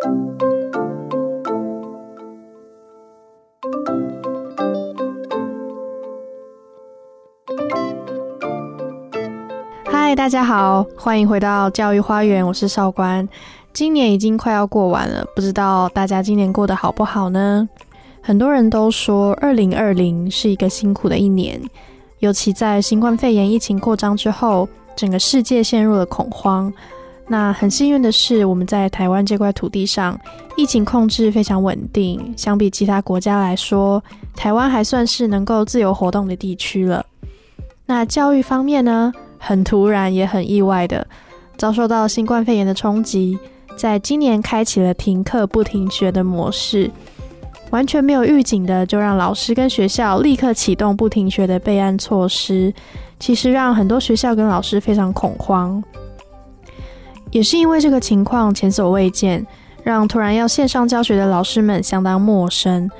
嗨，大家好，欢迎回到教育花园，我是少官。今年已经快要过完了，不知道大家今年过得好不好呢？很多人都说，二零二零是一个辛苦的一年，尤其在新冠肺炎疫情扩张之后，整个世界陷入了恐慌。那很幸运的是，我们在台湾这块土地上，疫情控制非常稳定，相比其他国家来说，台湾还算是能够自由活动的地区了。那教育方面呢？很突然也很意外的，遭受到新冠肺炎的冲击，在今年开启了停课不停学的模式。完全没有预警的，就让老师跟学校立刻启动不停学的备案措施，其实让很多学校跟老师非常恐慌。也是因为这个情况前所未见，让突然要线上教学的老师们相当陌生。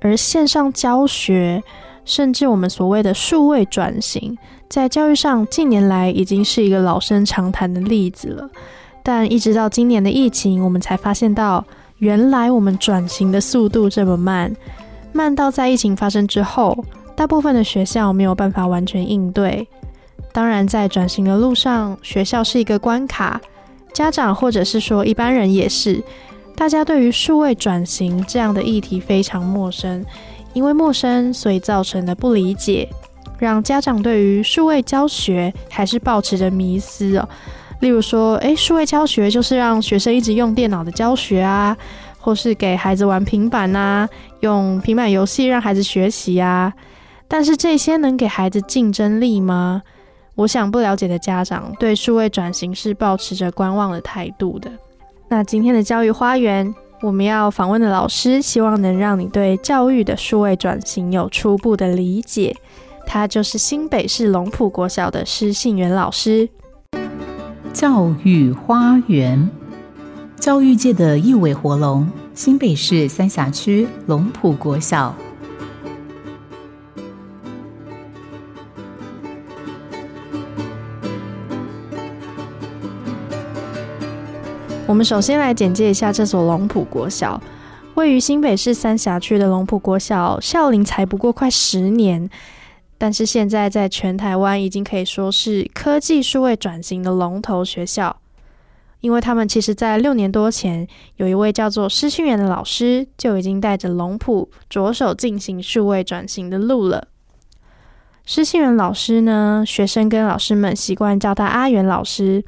而线上教学，甚至我们所谓的数位转型，在教育上近年来已经是一个老生常谈的例子了。但一直到今年的疫情，我们才发现到。原来我们转型的速度这么慢，慢到在疫情发生之后，大部分的学校没有办法完全应对。当然，在转型的路上，学校是一个关卡，家长或者是说一般人也是，大家对于数位转型这样的议题非常陌生，因为陌生，所以造成的不理解，让家长对于数位教学还是保持着迷思哦。例如说，诶，数位教学就是让学生一直用电脑的教学啊，或是给孩子玩平板呐，用平板游戏让孩子学习啊。但是这些能给孩子竞争力吗？我想不了解的家长对数位转型是保持着观望的态度的。那今天的教育花园，我们要访问的老师，希望能让你对教育的数位转型有初步的理解。他就是新北市龙埔国小的施信元老师。教育花园，教育界的一尾活龙，新北市三峡区龙埔国小。我们首先来简介一下这所龙埔国小，位于新北市三峡区的龙埔国小，校龄才不过快十年。但是现在在全台湾已经可以说是科技数位转型的龙头学校，因为他们其实在六年多前，有一位叫做施训元的老师就已经带着龙浦着手进行数位转型的路了。施训元老师呢，学生跟老师们习惯叫他阿元老师。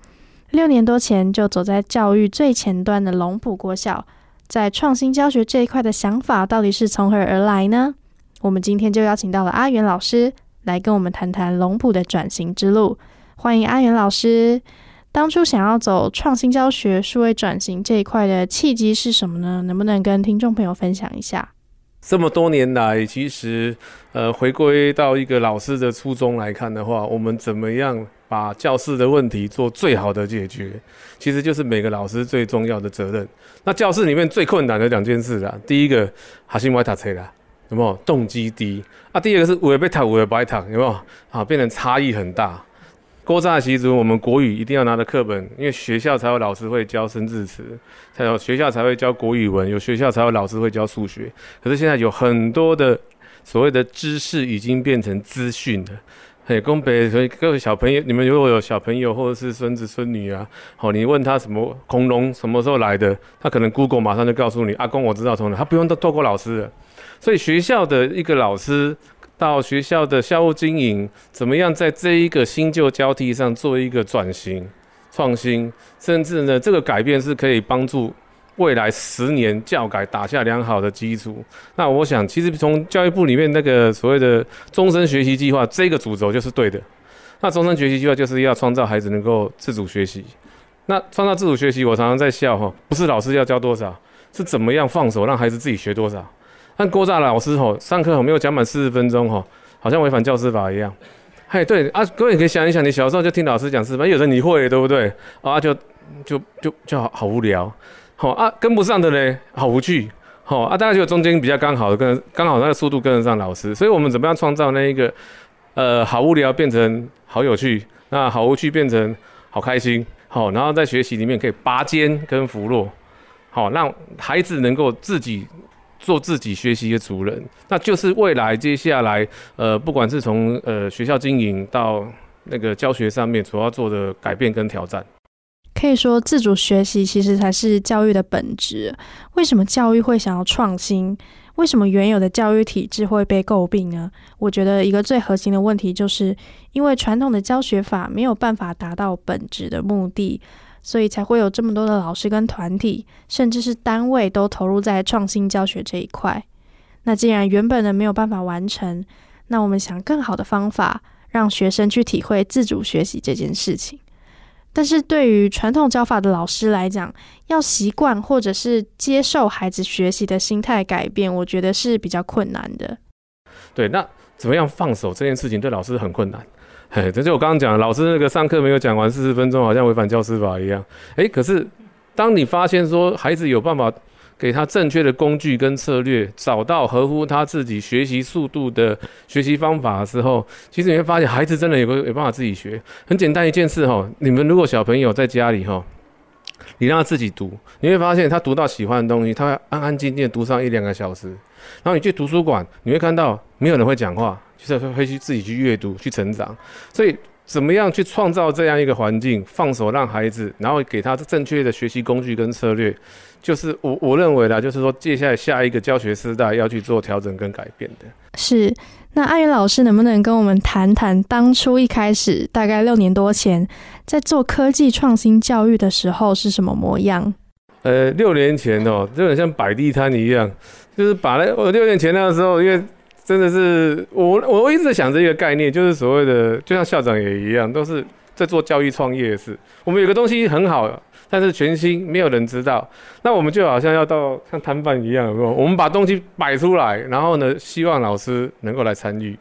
六年多前就走在教育最前端的龙普国小，在创新教学这一块的想法到底是从何而来呢？我们今天就邀请到了阿元老师。来跟我们谈谈龙普的转型之路。欢迎阿元老师。当初想要走创新教学、数位转型这一块的契机是什么呢？能不能跟听众朋友分享一下？这么多年来，其实呃，回归到一个老师的初衷来看的话，我们怎么样把教室的问题做最好的解决，其实就是每个老师最重要的责任。那教室里面最困难的两件事啦，第一个还是外塔车啦。有没有动机低啊？第二个是五被躺，五被白躺，有没有啊？变成差异很大。郭乍其实我们国语一定要拿着课本，因为学校才有老师会教生字词，才有学校才会教国语文，有学校才有老师会教数学。可是现在有很多的所谓的知识已经变成资讯了。嘿，公北，所以各位小朋友，你们如果有小朋友或者是孙子孙女啊，好，你问他什么恐龙什么时候来的，他可能 Google 马上就告诉你，阿公我知道从哪，他不用都透过老师了。所以学校的一个老师到学校的校务经营，怎么样在这一个新旧交替上做一个转型、创新，甚至呢，这个改变是可以帮助未来十年教改打下良好的基础。那我想，其实从教育部里面那个所谓的终身学习计划这个主轴就是对的。那终身学习计划就是要创造孩子能够自主学习。那创造自主学习，我常常在笑哈，不是老师要教多少，是怎么样放手让孩子自己学多少。但郭炸老师吼上课吼没有讲满四十分钟吼，好像违反教师法一样。嘿，对啊，各位可以想一想，你小时候就听老师讲四分，有的你会对不对？啊，就就就就好好无聊。好啊，跟不上的嘞，好无趣。好啊，大家就中间比较刚好跟刚好那个速度跟得上老师。所以我们怎么样创造那一个呃好无聊变成好有趣，那好无趣变成好开心。好，然后在学习里面可以拔尖跟扶弱。好，让孩子能够自己做自己学习的主人，那就是未来接下来呃，不管是从呃学校经营到那个教学上面，所要做的改变跟挑战。可以说，自主学习其实才是教育的本质。为什么教育会想要创新？为什么原有的教育体制会被诟病呢？我觉得一个最核心的问题，就是因为传统的教学法没有办法达到本质的目的，所以才会有这么多的老师跟团体，甚至是单位都投入在创新教学这一块。那既然原本的没有办法完成，那我们想更好的方法，让学生去体会自主学习这件事情。但是对于传统教法的老师来讲，要习惯或者是接受孩子学习的心态改变，我觉得是比较困难的。对，那怎么样放手这件事情对老师很困难。嘿，这就我刚刚讲，老师那个上课没有讲完四十分钟，好像违反教师法一样。诶，可是当你发现说孩子有办法。给他正确的工具跟策略，找到合乎他自己学习速度的学习方法的时候，其实你会发现孩子真的有个有办法自己学。很简单一件事哈，你们如果小朋友在家里哈，你让他自己读，你会发现他读到喜欢的东西，他会安安静静读上一两个小时。然后你去图书馆，你会看到没有人会讲话，就是会去自己去阅读去成长。所以怎么样去创造这样一个环境，放手让孩子，然后给他正确的学习工具跟策略。就是我我认为啦，就是说接下来下一个教学时代要去做调整跟改变的。是，那阿云老师能不能跟我们谈谈当初一开始大概六年多前在做科技创新教育的时候是什么模样？呃，六年前哦，就很像摆地摊一样，就是把那我六年前那个时候，因为真的是我我一直想着一个概念，就是所谓的，就像校长也一样，都是在做教育创业的事。我们有个东西很好。但是全新，没有人知道。那我们就好像要到像摊贩一样，有没有？我们把东西摆出来，然后呢，希望老师能够来参与。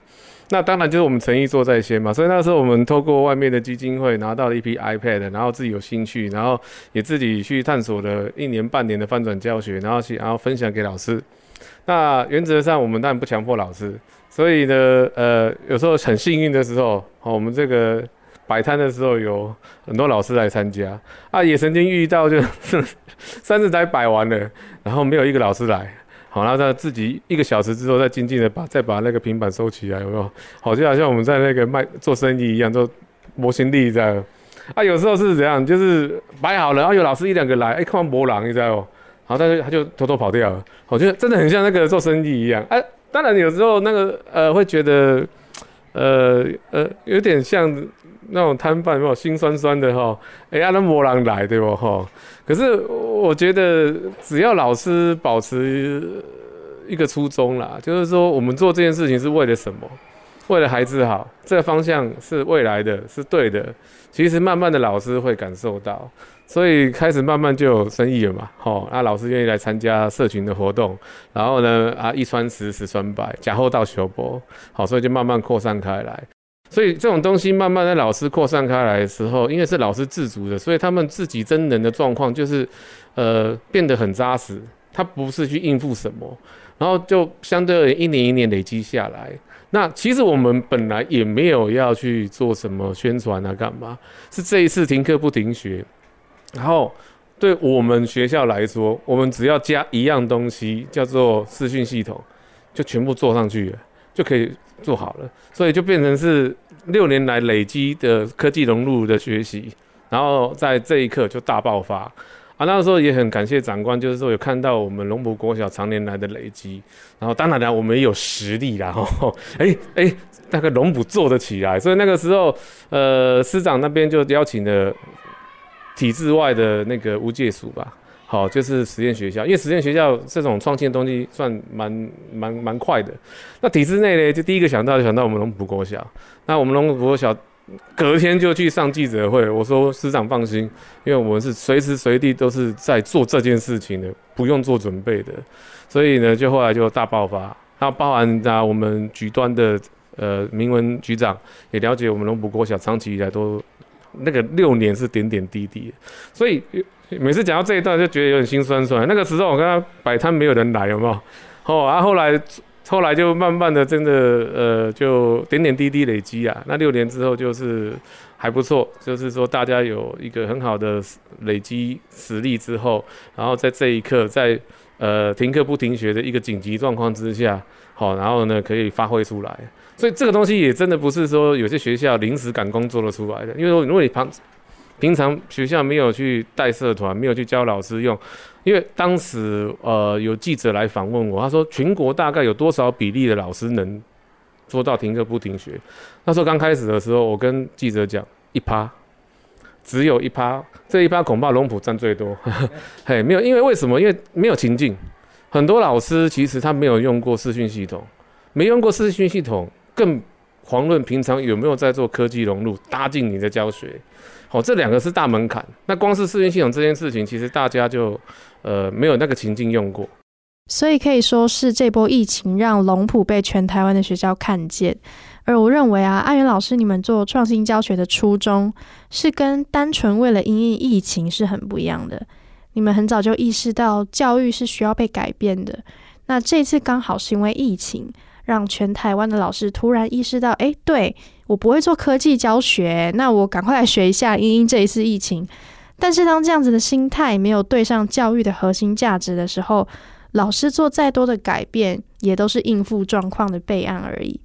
那当然就是我们诚意做在先嘛。所以那时候我们透过外面的基金会拿到了一批 iPad，然后自己有兴趣，然后也自己去探索了一年半年的翻转教学，然后去然后分享给老师。那原则上我们当然不强迫老师，所以呢，呃，有时候很幸运的时候，好，我们这个。摆摊的时候有很多老师来参加啊，也曾经遇到就是 三十台摆完了，然后没有一个老师来，好，然后他自己一个小时之后再静静的把再把那个平板收起来，有没有？好，就好像我们在那个卖做生意一样，做模型力这样。啊，有时候是怎样，就是摆好了，然后有老师一两个来，哎，看完博朗，你知道哦，好，但是他就偷偷跑掉了。我觉得真的很像那个做生意一样。哎，当然有时候那个呃会觉得，呃呃有点像。那种摊贩有心酸酸的哈，哎呀，那魔狼来对不哈？可是我觉得只要老师保持一个初衷啦，就是说我们做这件事情是为了什么？为了孩子好，这个方向是未来的，是对的。其实慢慢的老师会感受到，所以开始慢慢就有生意了嘛。哦，那老师愿意来参加社群的活动，然后呢啊一传十，十传百，假后到求波，好，所以就慢慢扩散开来。所以这种东西慢慢的老师扩散开来的时候，因为是老师自主的，所以他们自己真人的状况就是，呃，变得很扎实。他不是去应付什么，然后就相对而言一年一年累积下来。那其实我们本来也没有要去做什么宣传啊，干嘛？是这一次停课不停学，然后对我们学校来说，我们只要加一样东西，叫做视讯系统，就全部做上去了，就可以做好了。所以就变成是。六年来累积的科技融入的学习，然后在这一刻就大爆发啊！那个时候也很感谢长官，就是说有看到我们龙埔国小常年来的累积，然后当然了，我们也有实力啦，吼，哎哎，那个龙埔做得起来，所以那个时候，呃，师长那边就邀请了体制外的那个无界署吧。好，就是实验学校，因为实验学校这种创新的东西算蛮蛮蛮快的。那体制内呢，就第一个想到就想到我们龙埔国小。那我们龙埔国小隔天就去上记者会，我说师长放心，因为我们是随时随地都是在做这件事情的，不用做准备的。所以呢，就后来就大爆发。那包含啊，我们局端的呃明文局长也了解我们龙埔国小长期以来都那个六年是点点滴滴，所以。每次讲到这一段就觉得有点心酸酸。那个时候我跟他摆摊没有人来，有没有？哦，然后后来后来就慢慢的，真的呃，就点点滴滴累积啊。那六年之后就是还不错，就是说大家有一个很好的累积实力之后，然后在这一刻，在呃停课不停学的一个紧急状况之下，好，然后呢可以发挥出来。所以这个东西也真的不是说有些学校临时赶工做得出来的，因为如果你旁平常学校没有去带社团，没有去教老师用。因为当时呃有记者来访问我，他说全国大概有多少比例的老师能做到停课不停学？那时候刚开始的时候，我跟记者讲一趴，只有一趴，这一趴恐怕龙浦占最多。嘿，没有，因为为什么？因为没有情境，很多老师其实他没有用过视讯系统，没用过视讯系统，更遑论平常有没有在做科技融入搭进你的教学。哦，这两个是大门槛。那光是适应系统这件事情，其实大家就呃没有那个情境用过。所以可以说是这波疫情让龙普被全台湾的学校看见。而我认为啊，阿元老师你们做创新教学的初衷是跟单纯为了因应疫情是很不一样的。你们很早就意识到教育是需要被改变的。那这次刚好是因为疫情，让全台湾的老师突然意识到，哎，对。我不会做科技教学，那我赶快来学一下。因因这一次疫情，但是当这样子的心态没有对上教育的核心价值的时候，老师做再多的改变，也都是应付状况的备案而已。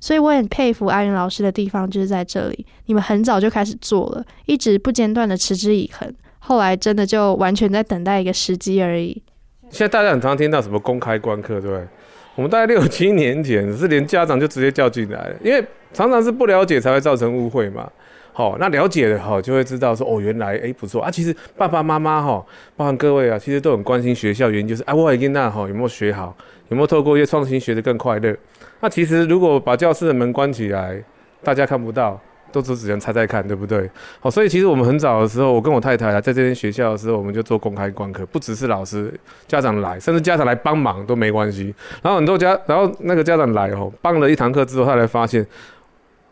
所以我很佩服阿云老师的地方就是在这里，你们很早就开始做了，一直不间断的持之以恒，后来真的就完全在等待一个时机而已。现在大家很常听到什么公开观课，对不对？我们大概六七年前是连家长就直接叫进来了，因为常常是不了解才会造成误会嘛。好，那了解了哈，就会知道说哦，原来哎不错啊。其实爸爸妈妈哈，包含各位啊，其实都很关心学校，原因就是哎，我已经那哈有没有学好，有没有透过一些创新学得更快乐。那其实如果把教室的门关起来，大家看不到。都只只能猜猜看，对不对？好，所以其实我们很早的时候，我跟我太太啊，在这间学校的时候，我们就做公开观课，不只是老师、家长来，甚至家长来帮忙都没关系。然后很多家，然后那个家长来哦，帮了一堂课之后，他才发现，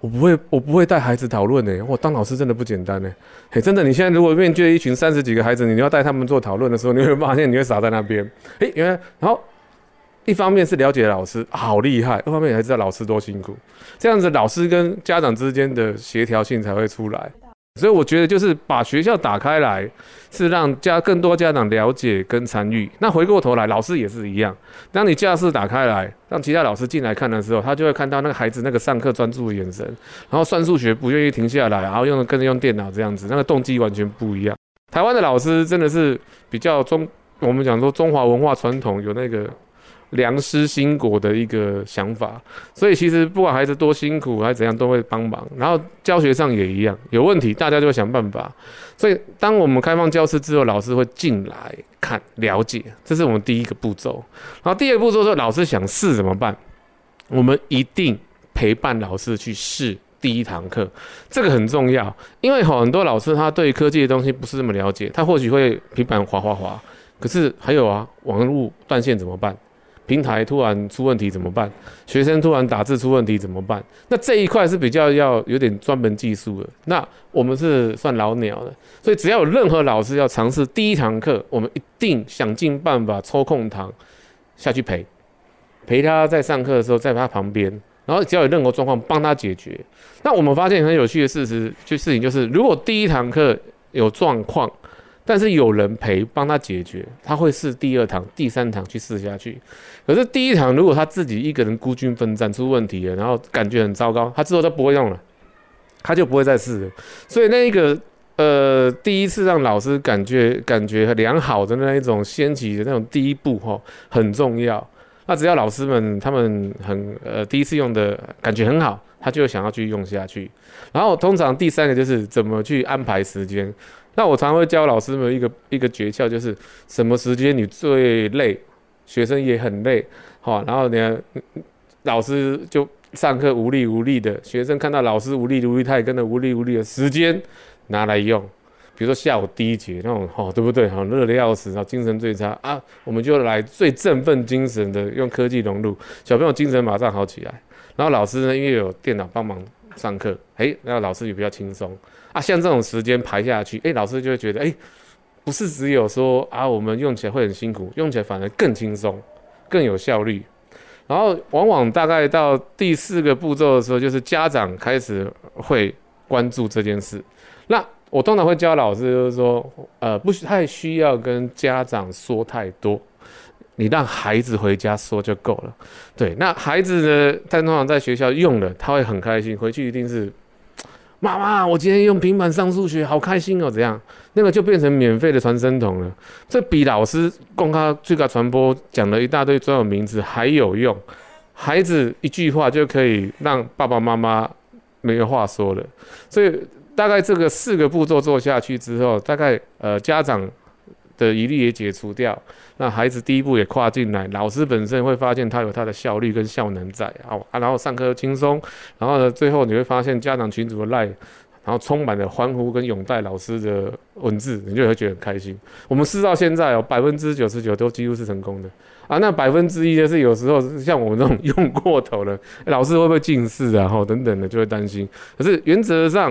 我不会，我不会带孩子讨论呢。我当老师真的不简单呢。嘿，真的，你现在如果面对一群三十几个孩子，你要带他们做讨论的时候，你会发现你会傻在那边。诶，原来，然后。一方面是了解老师好厉害，二方面也知道老师多辛苦，这样子老师跟家长之间的协调性才会出来。所以我觉得就是把学校打开来，是让家更多家长了解跟参与。那回过头来，老师也是一样。当你教室打开来，让其他老师进来看的时候，他就会看到那个孩子那个上课专注的眼神，然后算数学不愿意停下来，然后用跟着用电脑这样子，那个动机完全不一样。台湾的老师真的是比较中，我们讲说中华文化传统有那个。良师兴国的一个想法，所以其实不管孩子多辛苦还是怎样，都会帮忙。然后教学上也一样，有问题大家就会想办法。所以当我们开放教室之后，老师会进来看了解，这是我们第一个步骤。然后第二步骤是老师想试怎么办？我们一定陪伴老师去试第一堂课，这个很重要，因为很多老师他对科技的东西不是那么了解，他或许会平板滑滑滑，可是还有啊，网络断线怎么办？平台突然出问题怎么办？学生突然打字出问题怎么办？那这一块是比较要有点专门技术的。那我们是算老鸟的，所以只要有任何老师要尝试第一堂课，我们一定想尽办法抽空堂下去陪，陪他在上课的时候在他旁边，然后只要有任何状况帮他解决。那我们发现很有趣的事实，就事情就是，如果第一堂课有状况，但是有人陪帮他解决，他会试第二堂、第三堂去试下去。可是第一堂如果他自己一个人孤军奋战出问题了，然后感觉很糟糕，他之后都不会用了，他就不会再试了。所以那一个呃，第一次让老师感觉感觉良好的那一种掀起的那种第一步哈，很重要。那只要老师们他们很呃第一次用的感觉很好，他就想要去用下去。然后通常第三个就是怎么去安排时间。那我常会教老师们一个一个诀窍，就是什么时间你最累，学生也很累，好，然后呢，老师就上课无力无力的，学生看到老师无力无力，他也跟着无力无力的时间拿来用，比如说下午第一节那种，哦，对不对？好热的要死，然后精神最差啊，我们就来最振奋精神的，用科技融入，小朋友精神马上好起来，然后老师呢，因为有电脑帮忙上课，诶，那老师也比较轻松。啊，像这种时间排下去，哎，老师就会觉得，哎，不是只有说啊，我们用起来会很辛苦，用起来反而更轻松，更有效率。然后往往大概到第四个步骤的时候，就是家长开始会关注这件事。那我通常会教老师，就是说，呃，不太需要跟家长说太多，你让孩子回家说就够了。对，那孩子呢，他通常在学校用了，他会很开心，回去一定是。妈妈，我今天用平板上数学，好开心哦！怎样？那个就变成免费的传声筒了。这比老师供他最高传播讲了一大堆专有名词还有用。孩子一句话就可以让爸爸妈妈没有话说了。所以大概这个四个步骤做下去之后，大概呃家长。的疑虑也解除掉，那孩子第一步也跨进来，老师本身会发现他有他的效率跟效能在，啊，然后上课轻松，然后呢，最后你会发现家长群组的赖，然后充满了欢呼跟拥戴老师的文字，你就会觉得很开心。我们试到现在哦，百分之九十九都几乎是成功的啊，那百分之一的是有时候像我们这种用过头了，老师会不会近视啊？后等等的就会担心。可是原则上，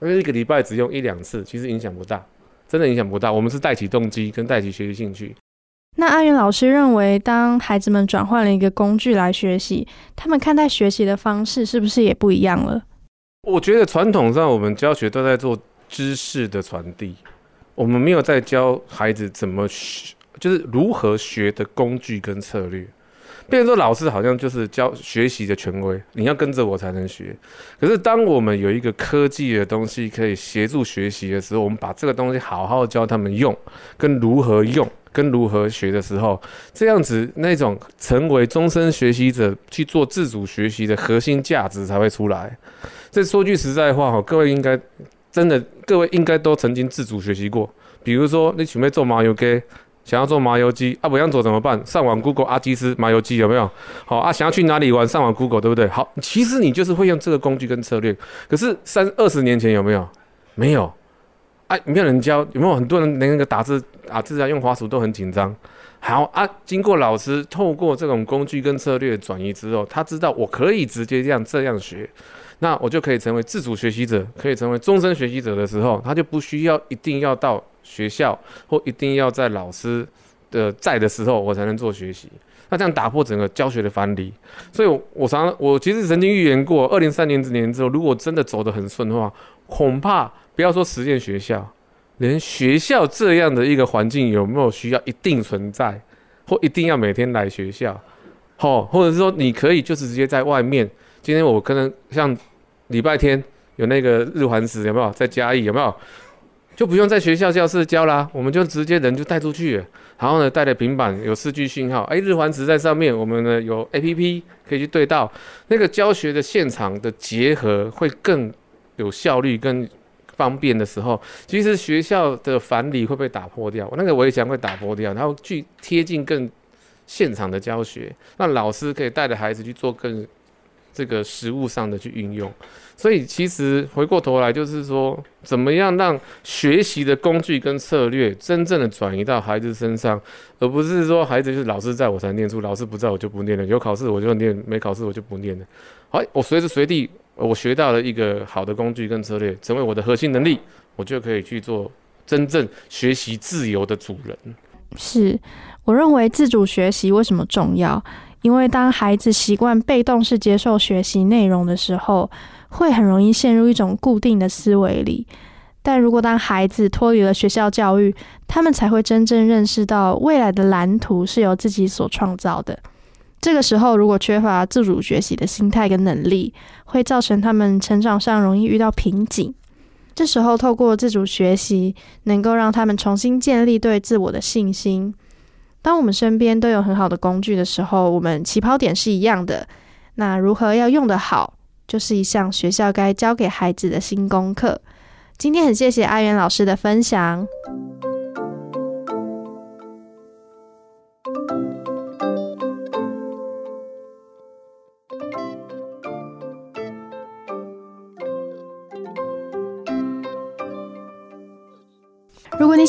因为一个礼拜只用一两次，其实影响不大。真的影响不大，我们是带起动机跟带起学习兴趣。那阿元老师认为，当孩子们转换了一个工具来学习，他们看待学习的方式是不是也不一样了？我觉得传统上我们教学都在做知识的传递，我们没有在教孩子怎么学，就是如何学的工具跟策略。变成说老师好像就是教学习的权威，你要跟着我才能学。可是当我们有一个科技的东西可以协助学习的时候，我们把这个东西好好教他们用，跟如何用，跟如何学的时候，这样子那种成为终身学习者去做自主学习的核心价值才会出来。这说句实在话哈，各位应该真的，各位应该都曾经自主学习过。比如说你准备做麻油鸡。想要做麻油鸡啊，不想做怎么办？上网 Google 阿基斯麻油鸡有没有？好啊，想要去哪里玩？上网 Google 对不对？好，其实你就是会用这个工具跟策略。可是三二十年前有没有？没有，哎，没有人教。有没有很多人连那个打字打字啊，用滑鼠都很紧张？好啊，经过老师透过这种工具跟策略转移之后，他知道我可以直接这样这样学，那我就可以成为自主学习者，可以成为终身学习者的时候，他就不需要一定要到。学校或一定要在老师的在的时候，我才能做学习。那这样打破整个教学的藩篱。所以，我常我其实曾经预言过，二零三零年之后，如果真的走得很顺的话，恐怕不要说实践学校，连学校这样的一个环境有没有需要一定存在，或一定要每天来学校，好，或者是说你可以就是直接在外面。今天我可能像礼拜天有那个日环食，有没有在嘉义？有没有？就不用在学校教室教啦，我们就直接人就带出去，然后呢带着平板有四 G 信号，哎日环食在上面，我们呢有 APP 可以去对到，那个教学的现场的结合会更有效率、更方便的时候，其实学校的樊篱会被打破掉，那个围墙会打破掉，然后去贴近更现场的教学，让老师可以带着孩子去做更这个实物上的去运用。所以其实回过头来就是说，怎么样让学习的工具跟策略真正的转移到孩子身上，而不是说孩子就是老师在我才念书，老师不在我就不念了，有考试我就念，没考试我就不念了。好，我随时随地我学到了一个好的工具跟策略，成为我的核心能力，我就可以去做真正学习自由的主人。是，我认为自主学习为什么重要？因为当孩子习惯被动式接受学习内容的时候。会很容易陷入一种固定的思维里，但如果当孩子脱离了学校教育，他们才会真正认识到未来的蓝图是由自己所创造的。这个时候，如果缺乏自主学习的心态跟能力，会造成他们成长上容易遇到瓶颈。这时候，透过自主学习，能够让他们重新建立对自我的信心。当我们身边都有很好的工具的时候，我们起跑点是一样的。那如何要用得好？就是一项学校该教给孩子的新功课。今天很谢谢阿元老师的分享。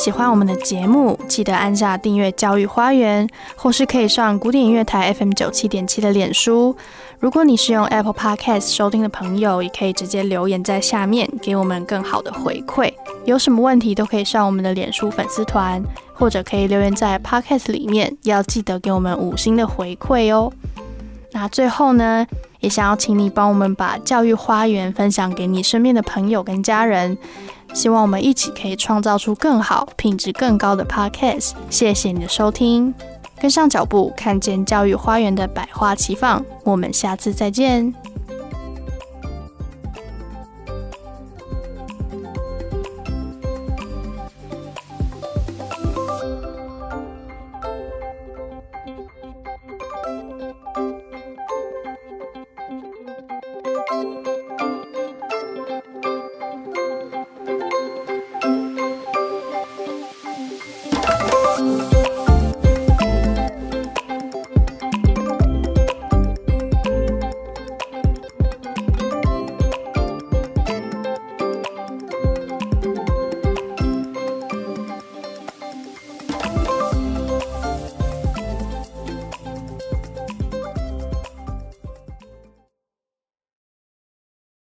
喜欢我们的节目，记得按下订阅“教育花园”，或是可以上古典音乐台 FM 九七点七的脸书。如果你是用 Apple Podcast 收听的朋友，也可以直接留言在下面，给我们更好的回馈。有什么问题都可以上我们的脸书粉丝团，或者可以留言在 Podcast 里面，要记得给我们五星的回馈哦。那最后呢，也想要请你帮我们把教育花园分享给你身边的朋友跟家人，希望我们一起可以创造出更好、品质更高的 Podcast。谢谢你的收听，跟上脚步，看见教育花园的百花齐放。我们下次再见。